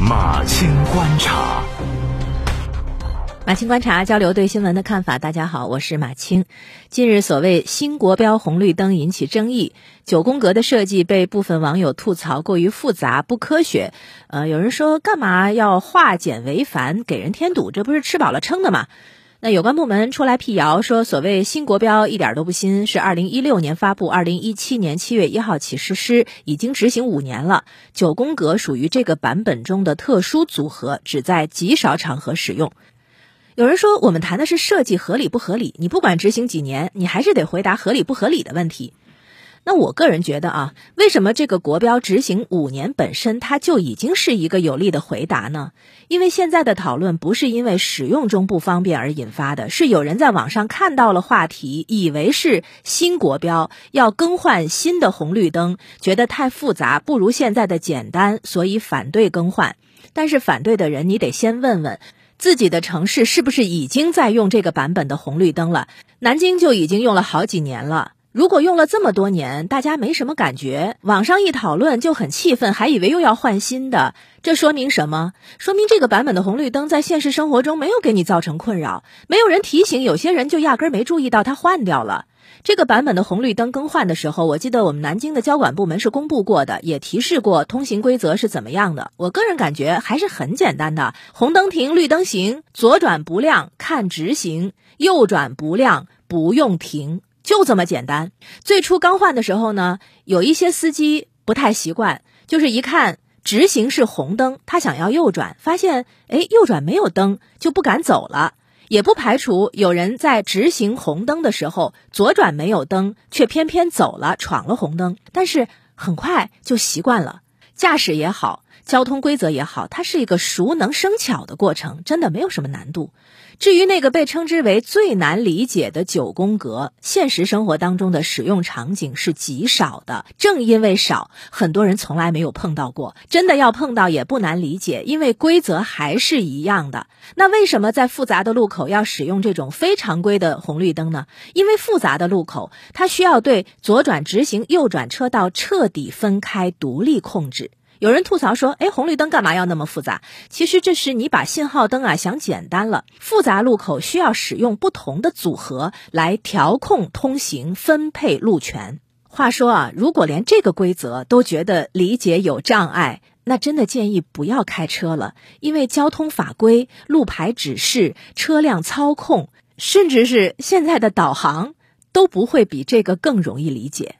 马青观察，马青观察交流对新闻的看法。大家好，我是马青。近日，所谓新国标红绿灯引起争议，九宫格的设计被部分网友吐槽过于复杂、不科学。呃，有人说干嘛要化简为繁，给人添堵？这不是吃饱了撑的吗？那有关部门出来辟谣说，所谓新国标一点都不新，是二零一六年发布，二零一七年七月一号起实施，已经执行五年了。九宫格属于这个版本中的特殊组合，只在极少场合使用。有人说，我们谈的是设计合理不合理，你不管执行几年，你还是得回答合理不合理的问题。那我个人觉得啊，为什么这个国标执行五年本身它就已经是一个有力的回答呢？因为现在的讨论不是因为使用中不方便而引发的，是有人在网上看到了话题，以为是新国标要更换新的红绿灯，觉得太复杂，不如现在的简单，所以反对更换。但是反对的人，你得先问问自己的城市是不是已经在用这个版本的红绿灯了？南京就已经用了好几年了。如果用了这么多年，大家没什么感觉，网上一讨论就很气愤，还以为又要换新的，这说明什么？说明这个版本的红绿灯在现实生活中没有给你造成困扰，没有人提醒，有些人就压根儿没注意到它换掉了。这个版本的红绿灯更换的时候，我记得我们南京的交管部门是公布过的，也提示过通行规则是怎么样的。我个人感觉还是很简单的：红灯停，绿灯行，左转不亮看直行，右转不亮不用停。就这么简单。最初刚换的时候呢，有一些司机不太习惯，就是一看直行是红灯，他想要右转，发现哎右转没有灯，就不敢走了。也不排除有人在直行红灯的时候，左转没有灯，却偏偏走了，闯了红灯。但是很快就习惯了。驾驶也好，交通规则也好，它是一个熟能生巧的过程，真的没有什么难度。至于那个被称之为最难理解的九宫格，现实生活当中的使用场景是极少的。正因为少，很多人从来没有碰到过。真的要碰到也不难理解，因为规则还是一样的。那为什么在复杂的路口要使用这种非常规的红绿灯呢？因为复杂的路口，它需要对左转直行、右转车道彻底分开、独立控制。有人吐槽说：“哎，红绿灯干嘛要那么复杂？”其实这是你把信号灯啊想简单了。复杂路口需要使用不同的组合来调控通行、分配路权。话说啊，如果连这个规则都觉得理解有障碍，那真的建议不要开车了，因为交通法规、路牌指示、车辆操控，甚至是现在的导航，都不会比这个更容易理解。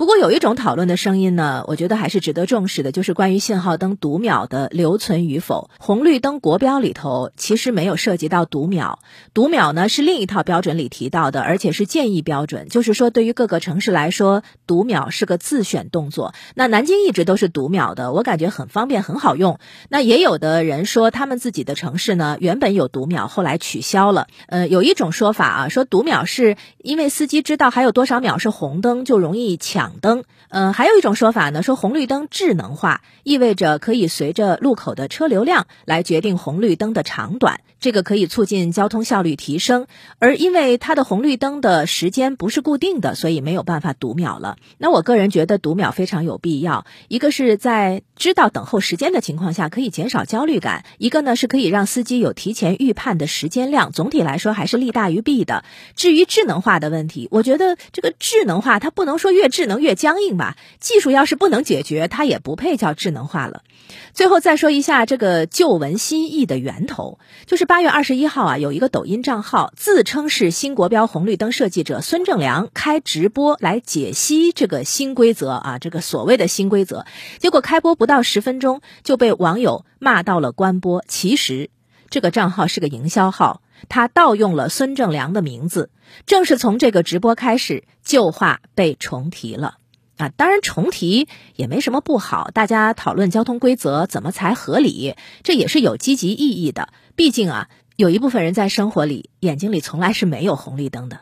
不过有一种讨论的声音呢，我觉得还是值得重视的，就是关于信号灯读秒的留存与否。红绿灯国标里头其实没有涉及到读秒，读秒呢是另一套标准里提到的，而且是建议标准，就是说对于各个城市来说，读秒是个自选动作。那南京一直都是读秒的，我感觉很方便，很好用。那也有的人说他们自己的城市呢原本有读秒，后来取消了。呃，有一种说法啊，说读秒是因为司机知道还有多少秒是红灯，就容易抢。灯，嗯，还有一种说法呢，说红绿灯智能化，意味着可以随着路口的车流量来决定红绿灯的长短，这个可以促进交通效率提升。而因为它的红绿灯的时间不是固定的，所以没有办法读秒了。那我个人觉得读秒非常有必要，一个是在知道等候时间的情况下可以减少焦虑感，一个呢是可以让司机有提前预判的时间量。总体来说还是利大于弊的。至于智能化的问题，我觉得这个智能化它不能说越智能越僵硬吧，技术要是不能解决，它也不配叫智能化了。最后再说一下这个旧闻新意的源头，就是八月二十一号啊，有一个抖音账号自称是新国标红绿灯设计者孙正良开直播来解析这个新规则啊，这个所谓的新规则，结果开播不到十分钟就被网友骂到了关播。其实这个账号是个营销号。他盗用了孙正良的名字，正是从这个直播开始，旧话被重提了啊！当然，重提也没什么不好，大家讨论交通规则怎么才合理，这也是有积极意义的。毕竟啊，有一部分人在生活里眼睛里从来是没有红绿灯的。